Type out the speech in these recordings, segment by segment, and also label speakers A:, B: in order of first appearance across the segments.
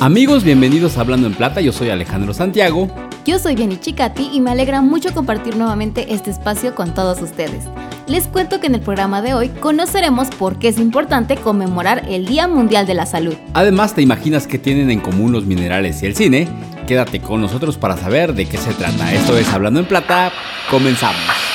A: Amigos, bienvenidos a Hablando en Plata, yo soy Alejandro Santiago.
B: Yo soy Jenny Chicati y me alegra mucho compartir nuevamente este espacio con todos ustedes. Les cuento que en el programa de hoy conoceremos por qué es importante conmemorar el Día Mundial de la Salud.
A: Además, ¿te imaginas que tienen en común los minerales y el cine? Quédate con nosotros para saber de qué se trata. Esto es Hablando en Plata, comenzamos.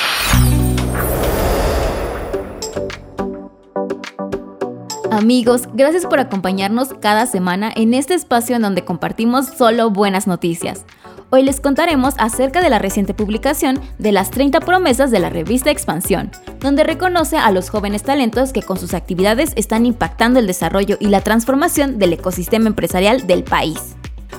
B: Amigos, gracias por acompañarnos cada semana en este espacio en donde compartimos solo buenas noticias. Hoy les contaremos acerca de la reciente publicación de las 30 promesas de la revista Expansión, donde reconoce a los jóvenes talentos que con sus actividades están impactando el desarrollo y la transformación del ecosistema empresarial del país.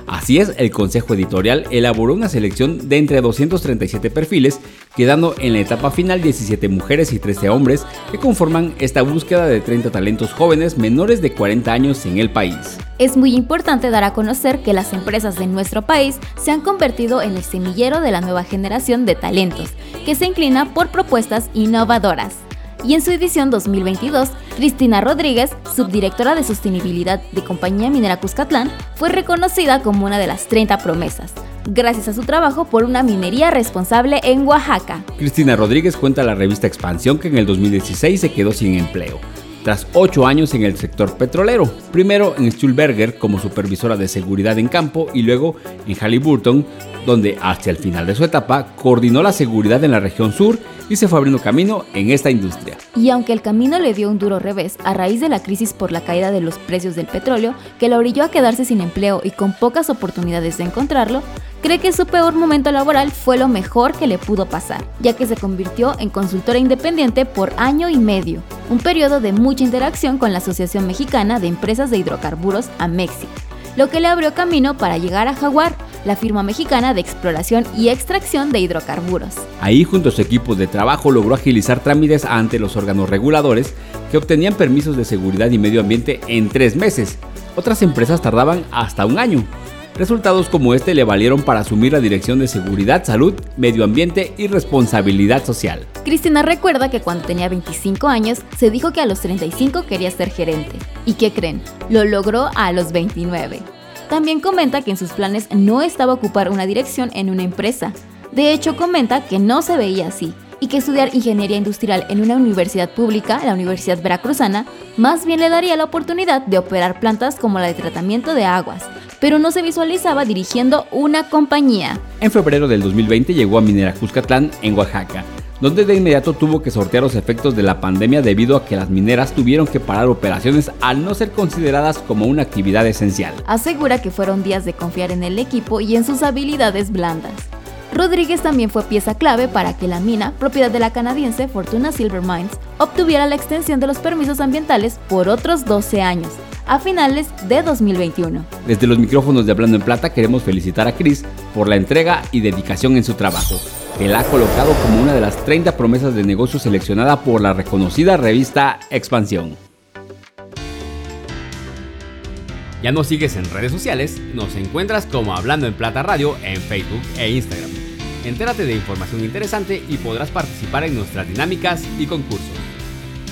A: Así es, el Consejo Editorial elaboró una selección de entre 237 perfiles, quedando en la etapa final 17 mujeres y 13 hombres que conforman esta búsqueda de 30 talentos jóvenes menores de 40 años en el país.
B: Es muy importante dar a conocer que las empresas de nuestro país se han convertido en el semillero de la nueva generación de talentos, que se inclina por propuestas innovadoras y en su edición 2022, Cristina Rodríguez, subdirectora de sostenibilidad de Compañía Minera Cuscatlán, fue reconocida como una de las 30 promesas, gracias a su trabajo por una minería responsable en Oaxaca.
A: Cristina Rodríguez cuenta a la revista Expansión que en el 2016 se quedó sin empleo tras ocho años en el sector petrolero, primero en Stuhlberger como supervisora de seguridad en campo y luego en Halliburton, donde hasta el final de su etapa coordinó la seguridad en la región sur y se fue abriendo camino en esta industria.
B: Y aunque el camino le dio un duro revés a raíz de la crisis por la caída de los precios del petróleo, que la orilló a quedarse sin empleo y con pocas oportunidades de encontrarlo, cree que su peor momento laboral fue lo mejor que le pudo pasar, ya que se convirtió en consultora independiente por año y medio, un periodo de mucha interacción con la Asociación Mexicana de Empresas de Hidrocarburos, AMEXI, lo que le abrió camino para llegar a Jaguar, la firma mexicana de exploración y extracción de hidrocarburos.
A: Ahí, junto a su equipo de trabajo, logró agilizar trámites ante los órganos reguladores que obtenían permisos de seguridad y medio ambiente en tres meses. Otras empresas tardaban hasta un año. Resultados como este le valieron para asumir la dirección de Seguridad, Salud, Medio Ambiente y Responsabilidad Social.
B: Cristina recuerda que cuando tenía 25 años se dijo que a los 35 quería ser gerente. ¿Y qué creen? Lo logró a los 29. También comenta que en sus planes no estaba ocupar una dirección en una empresa. De hecho, comenta que no se veía así y que estudiar ingeniería industrial en una universidad pública, la Universidad Veracruzana, más bien le daría la oportunidad de operar plantas como la de tratamiento de aguas, pero no se visualizaba dirigiendo una compañía.
A: En febrero del 2020 llegó a Minera Cuscatlán, en Oaxaca, donde de inmediato tuvo que sortear los efectos de la pandemia debido a que las mineras tuvieron que parar operaciones al no ser consideradas como una actividad esencial.
B: Asegura que fueron días de confiar en el equipo y en sus habilidades blandas. Rodríguez también fue pieza clave para que la mina, propiedad de la canadiense Fortuna Silver Mines, obtuviera la extensión de los permisos ambientales por otros 12 años, a finales de 2021.
A: Desde los micrófonos de Hablando en Plata queremos felicitar a Chris por la entrega y dedicación en su trabajo, la ha colocado como una de las 30 promesas de negocio seleccionada por la reconocida revista Expansión. Ya nos sigues en redes sociales, nos encuentras como Hablando en Plata Radio en Facebook e Instagram. Entérate de información interesante y podrás participar en nuestras dinámicas y concursos.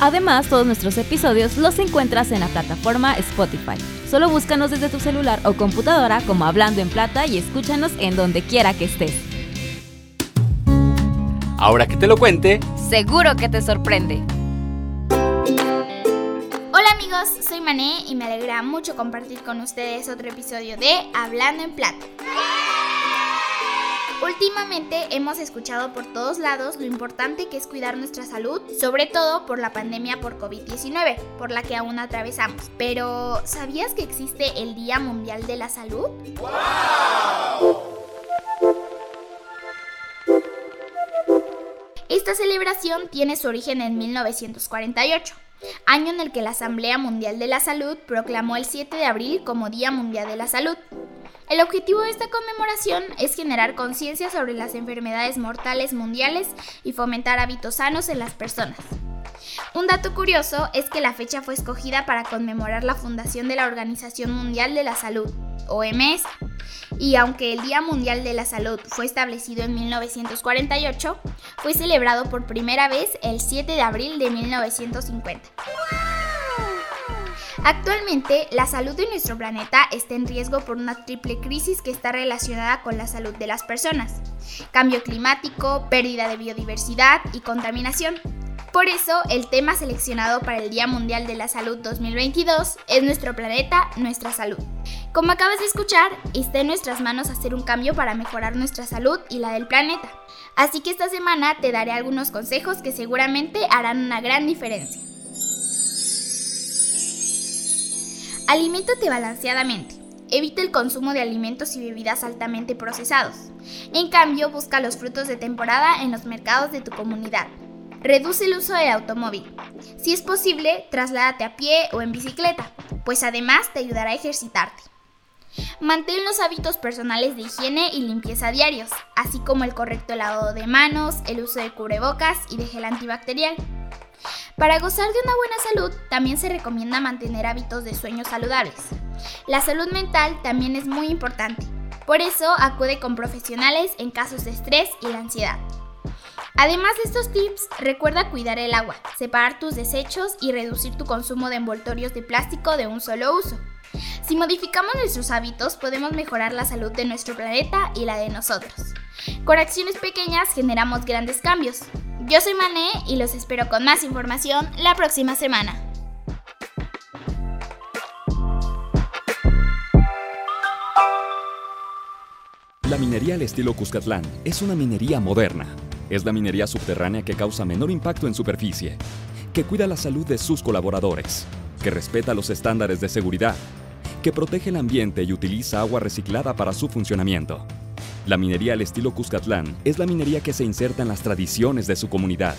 B: Además, todos nuestros episodios los encuentras en la plataforma Spotify. Solo búscanos desde tu celular o computadora como Hablando en Plata y escúchanos en donde quiera que estés.
A: Ahora que te lo cuente,
B: seguro que te sorprende.
C: Hola amigos, soy Mané y me alegra mucho compartir con ustedes otro episodio de Hablando en Plata. Últimamente hemos escuchado por todos lados lo importante que es cuidar nuestra salud, sobre todo por la pandemia por COVID-19, por la que aún atravesamos. Pero, ¿sabías que existe el Día Mundial de la Salud? Esta celebración tiene su origen en 1948 año en el que la Asamblea Mundial de la Salud proclamó el 7 de abril como Día Mundial de la Salud. El objetivo de esta conmemoración es generar conciencia sobre las enfermedades mortales mundiales y fomentar hábitos sanos en las personas. Un dato curioso es que la fecha fue escogida para conmemorar la fundación de la Organización Mundial de la Salud, OMS, Y aunque el Día Mundial de la Salud fue establecido en 1948, fue celebrado por primera vez el 7 de abril de 1950. Actualmente, la salud de nuestro planeta está en riesgo por una triple crisis que está relacionada con la salud de las personas. Cambio climático, pérdida de biodiversidad y contaminación. Por eso, el tema seleccionado para el Día Mundial de la Salud 2022 es Nuestro planeta, nuestra salud. Como acabas de escuchar, está en nuestras manos hacer un cambio para mejorar nuestra salud y la del planeta. Así que esta semana te daré algunos consejos que seguramente harán una gran diferencia. Aliméntate balanceadamente. Evita el consumo de alimentos y bebidas altamente procesados. En cambio, busca los frutos de temporada en los mercados de tu comunidad. Reduce el uso del automóvil. Si es posible, trasládate a pie o en bicicleta, pues además te ayudará a ejercitarte. Mantén los hábitos personales de higiene y limpieza diarios, así como el correcto lavado de manos, el uso de cubrebocas y de gel antibacterial. Para gozar de una buena salud, también se recomienda mantener hábitos de sueño saludables. La salud mental también es muy importante, por eso acude con profesionales en casos de estrés y la ansiedad. Además de estos tips, recuerda cuidar el agua, separar tus desechos y reducir tu consumo de envoltorios de plástico de un solo uso. Si modificamos nuestros hábitos, podemos mejorar la salud de nuestro planeta y la de nosotros. Con acciones pequeñas generamos grandes cambios. Yo soy Mané y los espero con más información la próxima semana.
D: La minería al estilo Cuscatlán es una minería moderna. Es la minería subterránea que causa menor impacto en superficie, que cuida la salud de sus colaboradores, que respeta los estándares de seguridad, que protege el ambiente y utiliza agua reciclada para su funcionamiento la minería al estilo Cuscatlán es la minería que se inserta en las tradiciones de su comunidad.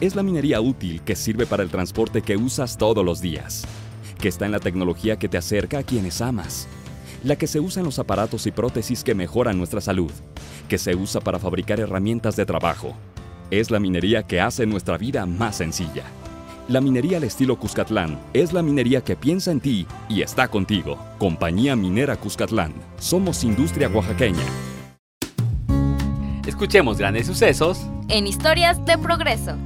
D: Es la minería útil que sirve para el transporte que usas todos los días, que está en la tecnología que te acerca a quienes amas, la que se usa en los aparatos y prótesis que mejoran nuestra salud, que se usa para fabricar herramientas de trabajo. Es la minería que hace nuestra vida más sencilla. La minería al estilo Cuscatlán es la minería que piensa en ti y está contigo. Compañía Minera Cuscatlán. Somos industria oaxaqueña.
A: Escuchemos grandes sucesos
B: en historias de progreso.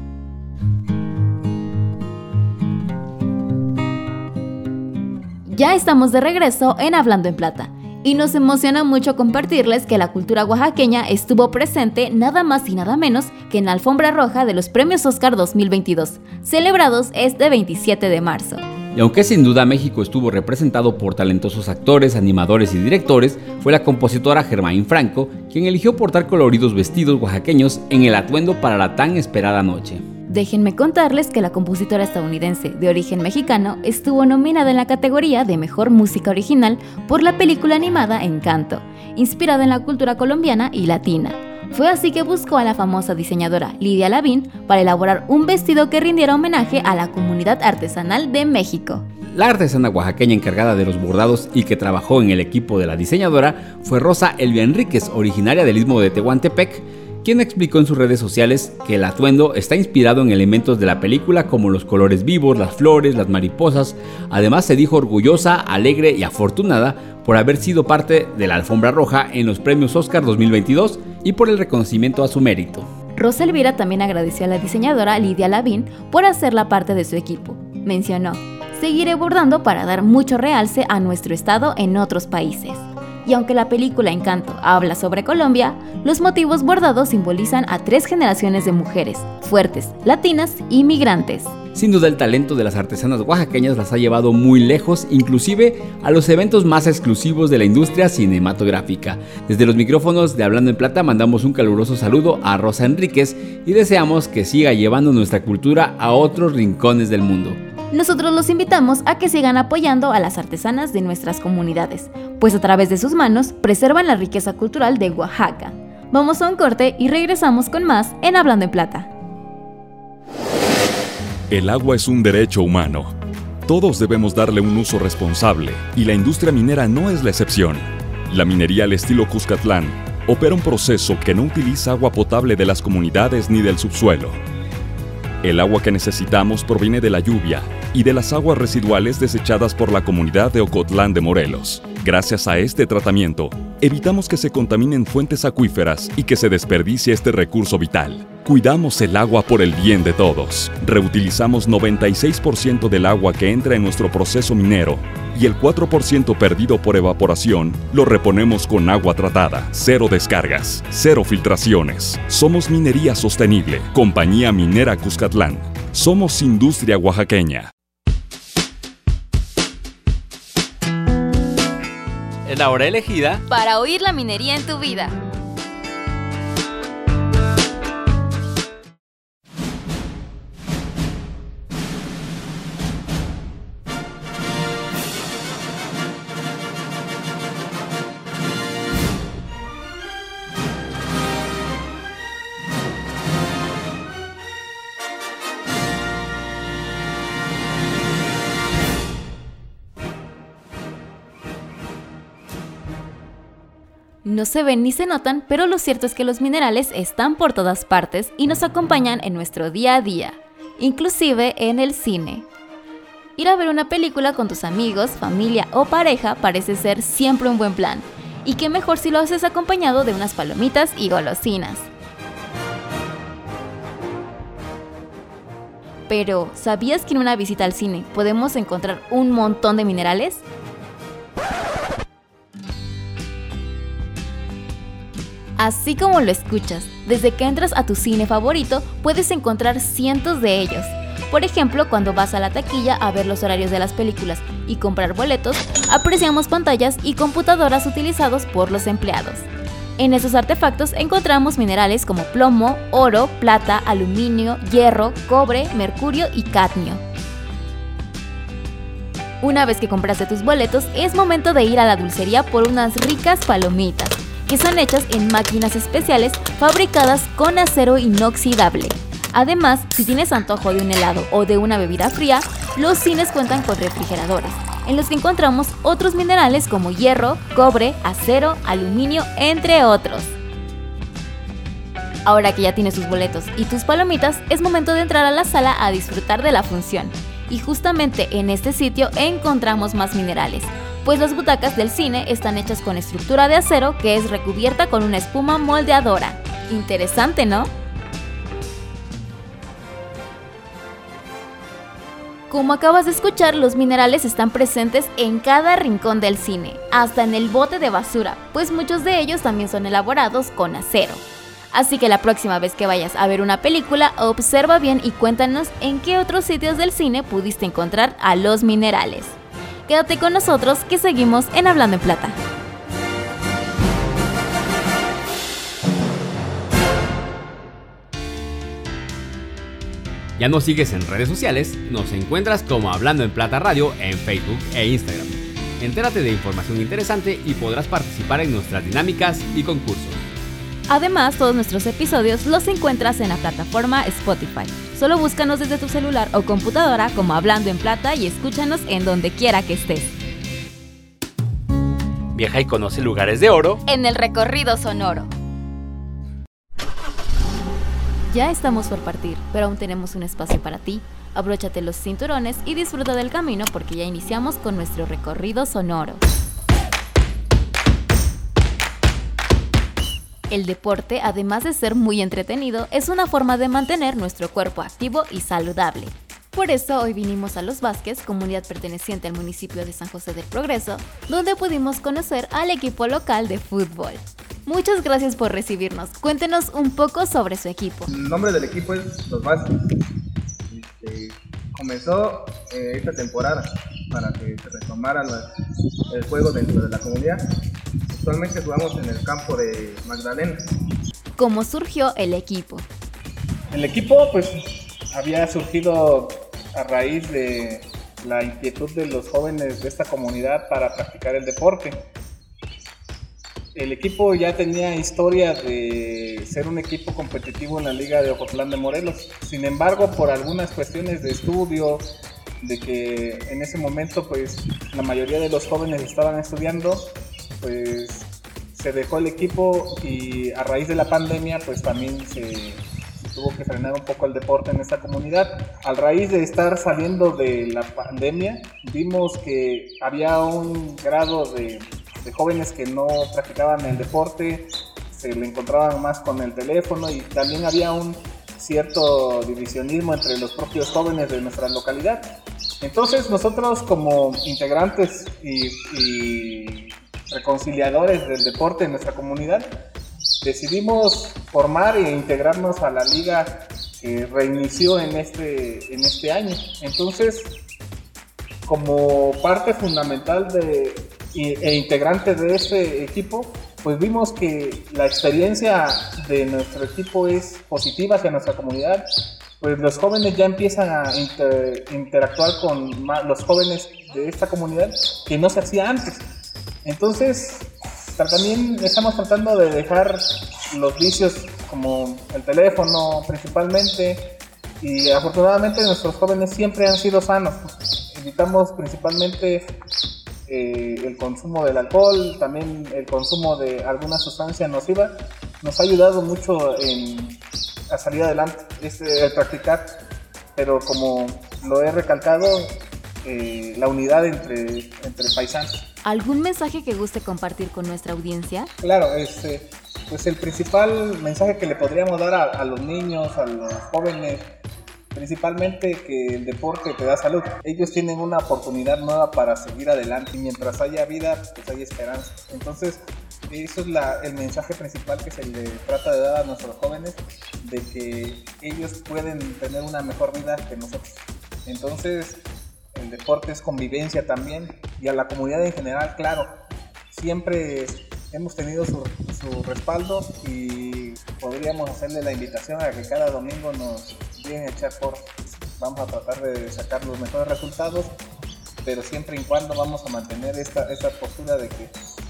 B: Ya estamos de regreso en Hablando en Plata. Y nos emociona mucho compartirles que la cultura oaxaqueña estuvo presente nada más y nada menos que en la alfombra roja de los Premios Oscar 2022, celebrados este 27 de marzo.
A: Y aunque sin duda México estuvo representado por talentosos actores, animadores y directores, fue la compositora Germain Franco quien eligió portar coloridos vestidos oaxaqueños en el atuendo para la tan esperada noche.
B: Déjenme contarles que la compositora estadounidense de origen mexicano estuvo nominada en la categoría de Mejor Música Original por la película animada Encanto, inspirada en la cultura colombiana y latina. Fue así que buscó a la famosa diseñadora Lidia Lavín para elaborar un vestido que rindiera homenaje a la comunidad artesanal de México.
A: La artesana oaxaqueña encargada de los bordados y que trabajó en el equipo de la diseñadora fue Rosa Elvia Enríquez, originaria del istmo de Tehuantepec, quien explicó en sus redes sociales que el atuendo está inspirado en elementos de la película como los colores vivos, las flores, las mariposas. Además se dijo orgullosa, alegre y afortunada por haber sido parte de la alfombra roja en los premios Oscar 2022 y por el reconocimiento a su mérito.
B: Rosa Elvira también agradeció a la diseñadora Lidia Lavín por hacerla parte de su equipo. Mencionó, seguiré bordando para dar mucho realce a nuestro estado en otros países. Y aunque la película Encanto habla sobre Colombia, los motivos bordados simbolizan a tres generaciones de mujeres, fuertes, latinas y migrantes.
A: Sin duda el talento de las artesanas oaxaqueñas las ha llevado muy lejos, inclusive a los eventos más exclusivos de la industria cinematográfica. Desde los micrófonos de Hablando en Plata mandamos un caluroso saludo a Rosa Enríquez y deseamos que siga llevando nuestra cultura a otros rincones del mundo.
B: Nosotros los invitamos a que sigan apoyando a las artesanas de nuestras comunidades, pues a través de sus manos preservan la riqueza cultural de Oaxaca. Vamos a un corte y regresamos con más en Hablando en Plata.
D: El agua es un derecho humano. Todos debemos darle un uso responsable y la industria minera no es la excepción. La minería al estilo Cuscatlán opera un proceso que no utiliza agua potable de las comunidades ni del subsuelo. El agua que necesitamos proviene de la lluvia y de las aguas residuales desechadas por la comunidad de Ocotlán de Morelos. Gracias a este tratamiento, evitamos que se contaminen fuentes acuíferas y que se desperdicie este recurso vital. Cuidamos el agua por el bien de todos. Reutilizamos 96% del agua que entra en nuestro proceso minero y el 4% perdido por evaporación lo reponemos con agua tratada. Cero descargas, cero filtraciones. Somos Minería Sostenible, Compañía Minera Cuscatlán. Somos Industria Oaxaqueña.
A: Es la hora elegida
B: para oír la minería en tu vida. No se ven ni se notan, pero lo cierto es que los minerales están por todas partes y nos acompañan en nuestro día a día, inclusive en el cine. Ir a ver una película con tus amigos, familia o pareja parece ser siempre un buen plan, y qué mejor si lo haces acompañado de unas palomitas y golosinas. Pero, ¿sabías que en una visita al cine podemos encontrar un montón de minerales? Así como lo escuchas, desde que entras a tu cine favorito puedes encontrar cientos de ellos. Por ejemplo, cuando vas a la taquilla a ver los horarios de las películas y comprar boletos, apreciamos pantallas y computadoras utilizados por los empleados. En esos artefactos encontramos minerales como plomo, oro, plata, aluminio, hierro, cobre, mercurio y cadmio. Una vez que compraste tus boletos, es momento de ir a la dulcería por unas ricas palomitas que son hechas en máquinas especiales fabricadas con acero inoxidable. Además, si tienes antojo de un helado o de una bebida fría, los cines cuentan con refrigeradores, en los que encontramos otros minerales como hierro, cobre, acero, aluminio, entre otros. Ahora que ya tienes tus boletos y tus palomitas, es momento de entrar a la sala a disfrutar de la función. Y justamente en este sitio encontramos más minerales, pues las butacas del cine están hechas con estructura de acero que es recubierta con una espuma moldeadora. Interesante, ¿no? Como acabas de escuchar, los minerales están presentes en cada rincón del cine, hasta en el bote de basura, pues muchos de ellos también son elaborados con acero. Así que la próxima vez que vayas a ver una película, observa bien y cuéntanos en qué otros sitios del cine pudiste encontrar a los minerales. Quédate con nosotros que seguimos en Hablando en Plata.
A: Ya nos sigues en redes sociales, nos encuentras como Hablando en Plata Radio en Facebook e Instagram. Entérate de información interesante y podrás participar en nuestras dinámicas y concursos.
B: Además, todos nuestros episodios los encuentras en la plataforma Spotify. Solo búscanos desde tu celular o computadora como Hablando en Plata y escúchanos en donde quiera que estés.
A: Viaja y conoce lugares de oro
B: en el recorrido sonoro. Ya estamos por partir, pero aún tenemos un espacio para ti. Abróchate los cinturones y disfruta del camino porque ya iniciamos con nuestro recorrido sonoro. El deporte, además de ser muy entretenido, es una forma de mantener nuestro cuerpo activo y saludable. Por eso hoy vinimos a Los Vázquez, comunidad perteneciente al municipio de San José del Progreso, donde pudimos conocer al equipo local de fútbol. Muchas gracias por recibirnos. Cuéntenos un poco sobre su equipo.
E: El nombre del equipo es Los Vázquez. Este, comenzó eh, esta temporada para que se retomara el juego dentro de la comunidad Actualmente jugamos en el campo de Magdalena.
B: ¿Cómo surgió el equipo?
E: El equipo pues había surgido a raíz de la inquietud de los jóvenes de esta comunidad para practicar el deporte. El equipo ya tenía historia de ser un equipo competitivo en la Liga de Ocotlán de Morelos. Sin embargo, por algunas cuestiones de estudio, de que en ese momento pues la mayoría de los jóvenes estaban estudiando, pues se dejó el equipo y a raíz de la pandemia pues también se, tuvo que frenar un poco el deporte en esta comunidad. A raíz de estar saliendo de la pandemia vimos que había un grado de jóvenes que no practicaban el deporte, se le encontraban más con el teléfono y también había un cierto divisionismo entre los propios jóvenes de nuestra localidad. Entonces nosotros como integrantes y, reconciliadores del deporte en nuestra comunidad, decidimos formar e integrarnos a la liga que reinició en este, en este año. Entonces, como parte fundamental de, e integrante de este equipo, pues vimos que la experiencia de nuestro equipo es positiva hacia nuestra comunidad, pues los jóvenes ya empiezan a interactuar con los jóvenes de esta comunidad que no se hacía antes. Entonces, también estamos tratando de dejar los vicios como el teléfono principalmente y afortunadamente nuestros jóvenes siempre han sido sanos. Evitamos principalmente eh, el consumo del alcohol, también el consumo de alguna sustancia nociva, nos ha ayudado mucho en, a salir adelante, es el practicar, pero como lo he recalcado, eh, la unidad entre, entre paisanos.
B: ¿Algún mensaje que guste compartir con nuestra audiencia?
E: Claro, este, pues el principal mensaje que le podríamos dar a, los niños, a los jóvenes, principalmente que el deporte te da salud. Ellos tienen una oportunidad nueva para seguir adelante y mientras haya vida, pues hay esperanza. Entonces, eso es el mensaje principal que se le trata de dar a nuestros jóvenes, de que ellos pueden tener una mejor vida que nosotros. Entonces, el deporte es convivencia también y a la comunidad en general, claro, siempre hemos tenido su, su respaldo y podríamos hacerle la invitación a que cada domingo nos a echar por. Vamos a tratar de sacar los mejores resultados, pero siempre y cuando vamos a mantener esta, esta postura de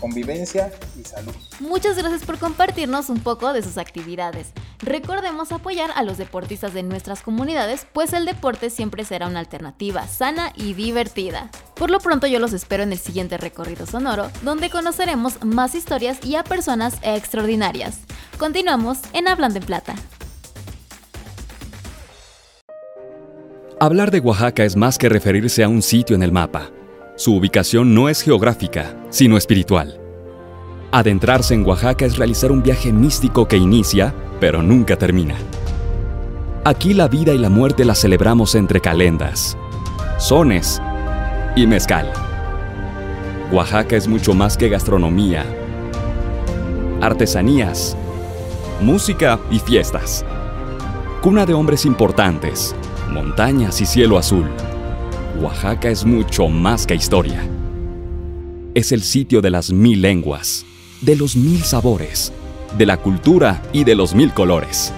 E: convivencia y salud.
B: Muchas gracias por compartirnos un poco de sus actividades. Recordemos apoyar a los deportistas de nuestras comunidades, pues el deporte siempre será una alternativa sana y divertida. Por lo pronto yo los espero en el siguiente recorrido sonoro, donde conoceremos más historias y a personas extraordinarias. Continuamos en Hablando en Plata.
D: Hablar de Oaxaca es más que referirse a un sitio en el mapa. Su ubicación no es geográfica, sino espiritual. Adentrarse en Oaxaca es realizar un viaje místico que inicia, pero nunca termina. Aquí la vida y la muerte la celebramos entre calendas, sones y mezcal. Oaxaca es mucho más que gastronomía, artesanías, música y fiestas. Cuna de hombres importantes, montañas y cielo azul. Oaxaca es mucho más que historia. Es el sitio de las mil lenguas, de los mil sabores, de la cultura y de los mil colores.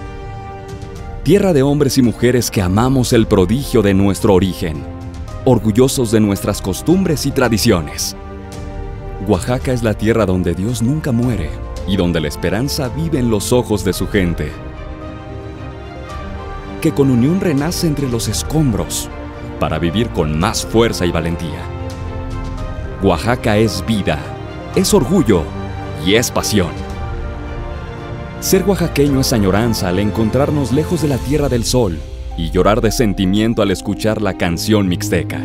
D: Tierra de hombres y mujeres que amamos el prodigio de nuestro origen, orgullosos de nuestras costumbres y tradiciones. Oaxaca es la tierra donde Dios nunca muere y donde la esperanza vive en los ojos de su gente. Que con unión renace entre los escombros para vivir con más fuerza y valentía. Oaxaca es vida, es orgullo y es pasión. Ser oaxaqueño es añoranza al encontrarnos lejos de la Tierra del Sol y llorar de sentimiento al escuchar la canción mixteca.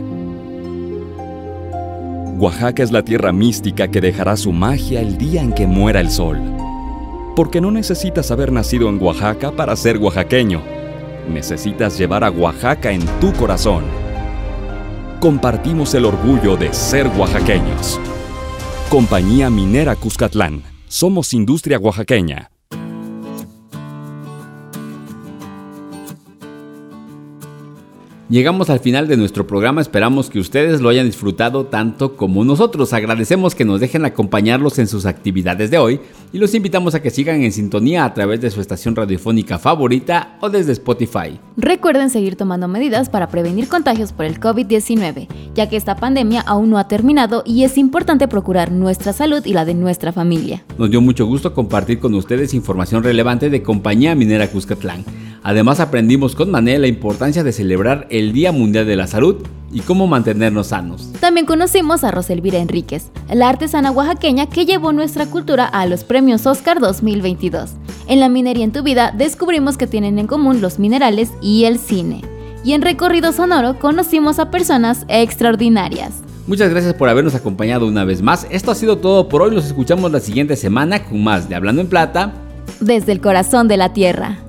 D: Oaxaca es la tierra mística que dejará su magia el día en que muera el sol. Porque no necesitas haber nacido en Oaxaca para ser oaxaqueño. Necesitas llevar a Oaxaca en tu corazón. Compartimos el orgullo de ser oaxaqueños. Compañía Minera Cuscatlán. Somos industria oaxaqueña.
A: Llegamos al final de nuestro programa, esperamos que ustedes lo hayan disfrutado tanto como nosotros. Agradecemos que nos dejen acompañarlos en sus actividades de hoy y los invitamos a que sigan en sintonía a través de su estación radiofónica favorita o desde Spotify.
B: Recuerden seguir tomando medidas para prevenir contagios por el COVID-19, ya que esta pandemia aún no ha terminado y es importante procurar nuestra salud y la de nuestra familia.
A: Nos dio mucho gusto compartir con ustedes información relevante de Compañía Minera Cuscatlán. Además aprendimos con Mané la importancia de celebrar el Día Mundial de la Salud y cómo mantenernos sanos.
B: También conocimos a Roselvira Enríquez, la artesana oaxaqueña que llevó nuestra cultura a los premios Oscar 2022. En la minería en tu vida descubrimos que tienen en común los minerales y el cine. Y en recorrido sonoro conocimos a personas extraordinarias.
A: Muchas gracias por habernos acompañado una vez más. Esto ha sido todo por hoy. Los escuchamos la siguiente semana con más de Hablando en Plata.
B: Desde el corazón de la Tierra.